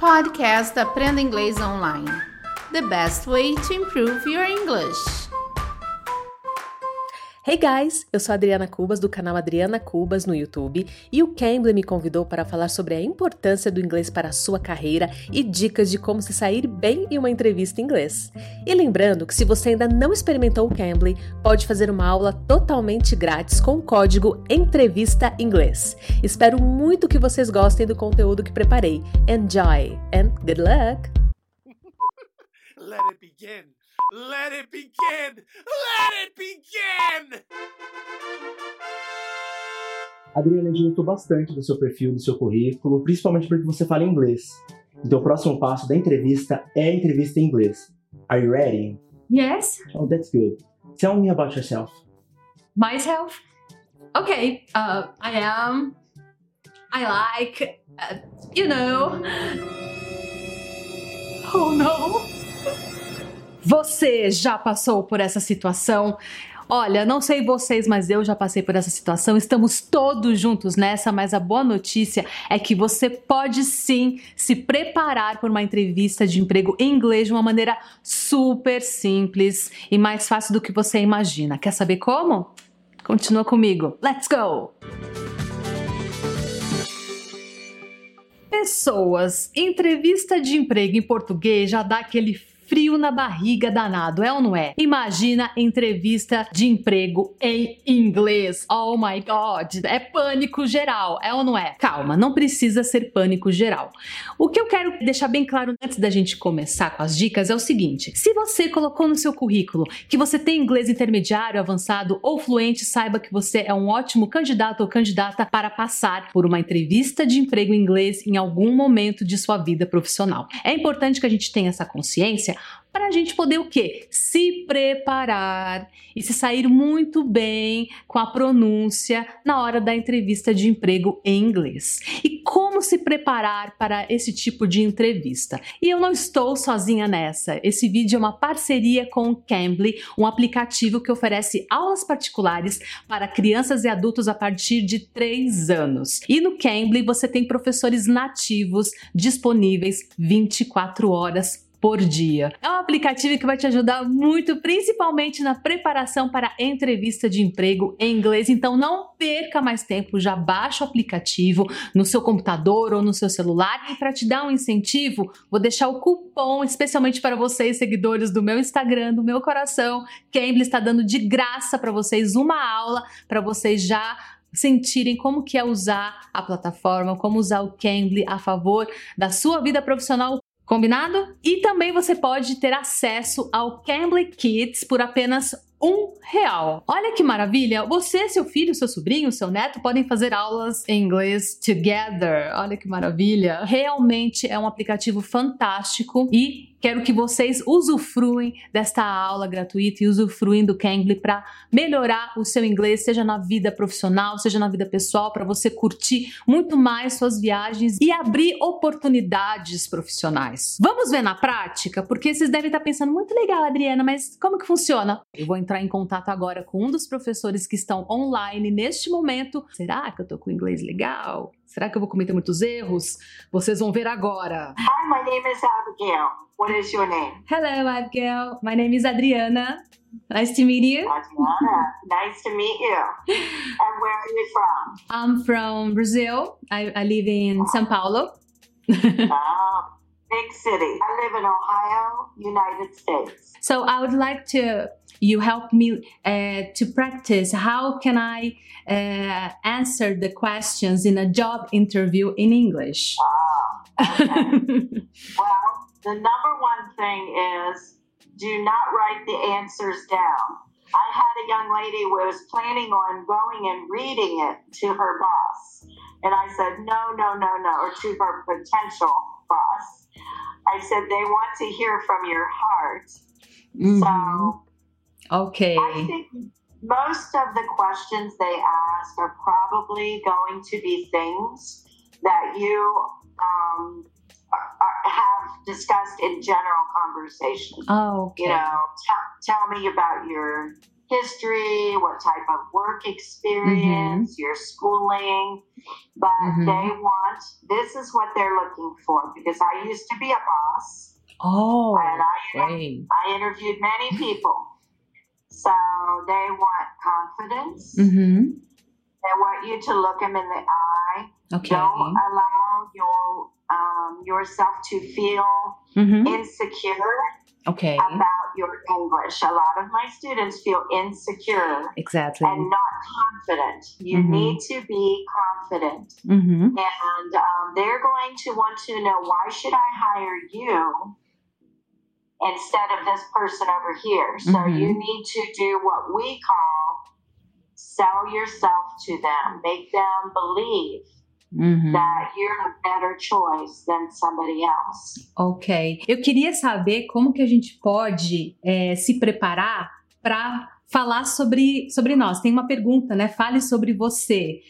Podcast Aprenda Inglês Online. The best way to improve your English. Hey guys, eu sou Adriana Cubas do canal Adriana Cubas no YouTube e o Cambly me convidou para falar sobre a importância do inglês para a sua carreira e dicas de como se sair bem em uma entrevista em inglês. E lembrando que se você ainda não experimentou o Cambly, pode fazer uma aula totalmente grátis com o código Entrevista Inglês. Espero muito que vocês gostem do conteúdo que preparei. Enjoy and good luck! Let it begin. Let it begin! Let it begin! Adriana, a gente gostou bastante do seu perfil, do seu currículo, principalmente porque você fala inglês. Então, o próximo passo da entrevista é a entrevista em inglês. Are you ready? Yes, Oh, that's good. Tell me about yourself. myself. Okay, uh, I am. I like, uh, you know. Oh no! Você já passou por essa situação? Olha, não sei vocês, mas eu já passei por essa situação. Estamos todos juntos nessa, mas a boa notícia é que você pode sim se preparar por uma entrevista de emprego em inglês de uma maneira super simples e mais fácil do que você imagina. Quer saber como? Continua comigo. Let's go! Pessoas, entrevista de emprego em português já dá aquele frio na barriga danado, é ou não é? Imagina entrevista de emprego em inglês. Oh my god, é pânico geral, é ou não é? Calma, não precisa ser pânico geral. O que eu quero deixar bem claro antes da gente começar com as dicas é o seguinte: se você colocou no seu currículo que você tem inglês intermediário, avançado ou fluente, saiba que você é um ótimo candidato ou candidata para passar por uma entrevista de emprego em inglês em algum momento de sua vida profissional. É importante que a gente tenha essa consciência para a gente poder o quê? Se preparar e se sair muito bem com a pronúncia na hora da entrevista de emprego em inglês. E como se preparar para esse tipo de entrevista? E eu não estou sozinha nessa. Esse vídeo é uma parceria com o Cambly, um aplicativo que oferece aulas particulares para crianças e adultos a partir de 3 anos. E no Cambly você tem professores nativos disponíveis 24 horas por dia. É um aplicativo que vai te ajudar muito, principalmente na preparação para entrevista de emprego em inglês. Então não perca mais tempo, já baixa o aplicativo no seu computador ou no seu celular. E para te dar um incentivo, vou deixar o cupom especialmente para vocês, seguidores do meu Instagram, do meu coração. Cambly está dando de graça para vocês uma aula para vocês já sentirem como que é usar a plataforma, como usar o Cambly a favor da sua vida profissional Combinado? E também você pode ter acesso ao Cambly Kids por apenas um real. Olha que maravilha! Você, seu filho, seu sobrinho, seu neto podem fazer aulas em inglês together. Olha que maravilha! Realmente é um aplicativo fantástico e quero que vocês usufruem desta aula gratuita e usufruem do Cambly para melhorar o seu inglês, seja na vida profissional, seja na vida pessoal, para você curtir muito mais suas viagens e abrir oportunidades profissionais. Vamos ver na prática? Porque vocês devem estar pensando, muito legal, Adriana, mas como que funciona? Eu vou entrar em contato agora com um dos professores que estão online neste momento. Será que eu tô com inglês legal? Será que eu vou cometer muitos erros? Vocês vão ver agora. Hi, my name is Abigail. What is your name? Hello, Abigail. My name is Adriana. Nice to meet you. Adriana. nice to meet you. And where are you from? I'm from Brazil. I, I live in São Paulo. Oh, big city. I live in Ohio, United States. So I would like to you help me uh, to practice. How can I uh, answer the questions in a job interview in English? Wow. Okay. well, the number one thing is do not write the answers down. I had a young lady who was planning on going and reading it to her boss. And I said, no, no, no, no, or to her potential boss. I said, they want to hear from your heart. Mhm. So Okay. I think most of the questions they ask are probably going to be things that you um, are, are, have discussed in general conversation. Oh, okay. You know, t- tell me about your history, what type of work experience, your schooling, but Mhm. they want this is what they're looking for because I used to be a boss Oh, and I great. I interviewed many people. So they want confidence. Uhum. They want you to look them in the eye. Ok. Don't allow your um, yourself to feel Uhum. insecure Ok. about your English. A lot of my students feel insecure Exactly. and not confident. You Mhm. need to be confident. Uhum. And um, they're going to want to know why should I hire you instead of this person over here? So Mhm. you need to do what we call sell yourself to them, make them believe Uhum. that you're a better choice than somebody else. Ok. Eu queria saber como que a gente pode é, se preparar para falar sobre, sobre nós. Tem uma pergunta, né? Fale sobre você.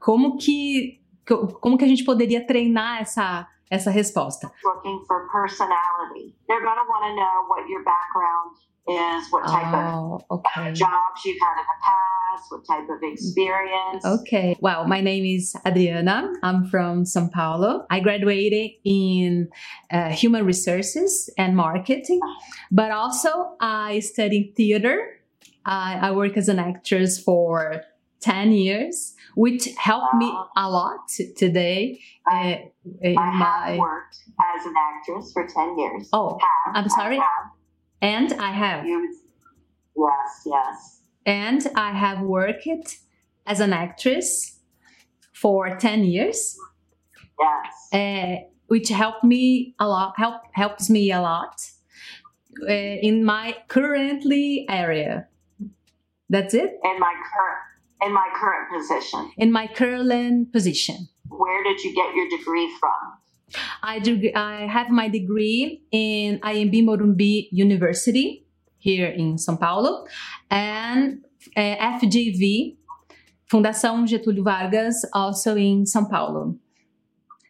Como que, co- como que a gente poderia treinar essa, essa resposta? Looking for personality. They're going to want to know what your background is, what type of Oh, ok. jobs you've had in the past, what type of experience. Okay. Well, my name is Adriana. I'm from São Paulo. I graduated in uh, human resources and marketing, but also I studied theater. I, I work as an actress for 10 years, which helped me a lot today uh, in I have worked as an actress for 10 years. Oh, Have, I'm sorry? I and I have. Yes, yes. And I have worked as an actress for 10 years. Yes. uh, which helped me a lot help helps me a lot uh, in my currently area that's it in my current in my current position. in my current position Where did you get your degree from? i do i have my degree in imb morumbi university here in são paulo and uh, fgv fundação getúlio vargas also in são paulo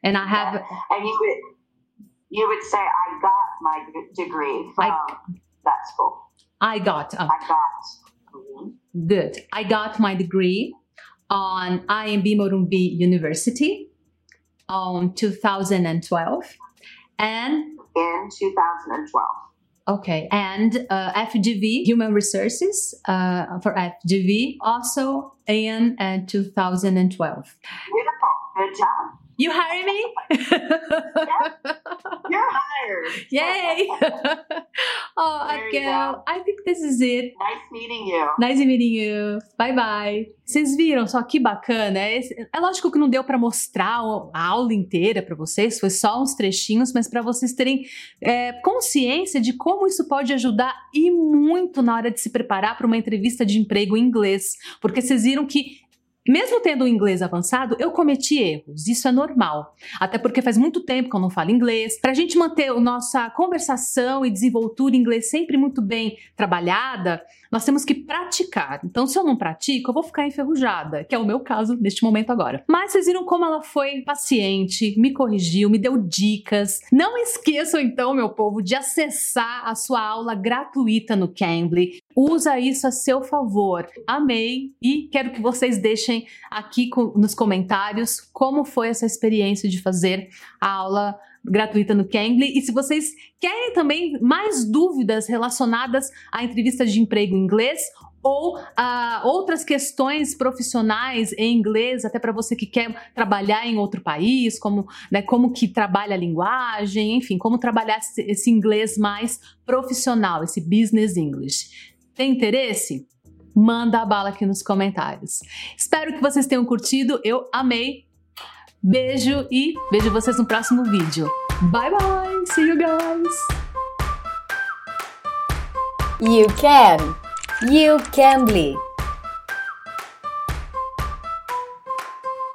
and i have And you would you would say I got my degree from I- that school. i got uh, I got. Good. I got my degree on IMB Morumbi University on 2012. And In 2012. okay, and uh, FGV Human Resources uh, for FGV also in uh, 2012. Beautiful. Good job. You hire me? You're hired. Yay! oh, There go. I think this is it. Nice meeting you. Nice meeting you. Bye bye. Vocês viram só que bacana? É, é lógico que não deu para mostrar a aula inteira para vocês, foi só uns trechinhos, mas para vocês terem é, consciência de como isso pode ajudar e muito na hora de se preparar para uma entrevista de emprego em inglês. Porque vocês viram que mesmo tendo um inglês avançado, eu cometi erros. Isso é normal. Até porque faz muito tempo que eu não falo inglês. Para a gente manter a nossa conversação e desenvoltura em inglês sempre muito bem trabalhada, nós temos que praticar. Então, se eu não pratico, eu vou ficar enferrujada, que é o meu caso neste momento agora. Mas vocês viram como ela foi paciente, me corrigiu, me deu dicas. Não esqueçam, então, meu povo, de acessar a sua aula gratuita no Cambly. Usa isso a seu favor. Amei e quero que vocês deixem aqui co- nos comentários como foi essa experiência de fazer a aula gratuita no Cambly. E se vocês querem também mais dúvidas relacionadas à entrevista de emprego em inglês ou a outras questões profissionais em inglês, até para você que quer trabalhar em outro país, como, né, como que trabalha a linguagem, enfim, como trabalhar esse inglês mais profissional, esse business English. Tem interesse? Manda a bala aqui nos comentários. Espero que vocês tenham curtido, eu amei. Beijo e vejo vocês no próximo vídeo. Bye bye, see you guys! You can. You can be.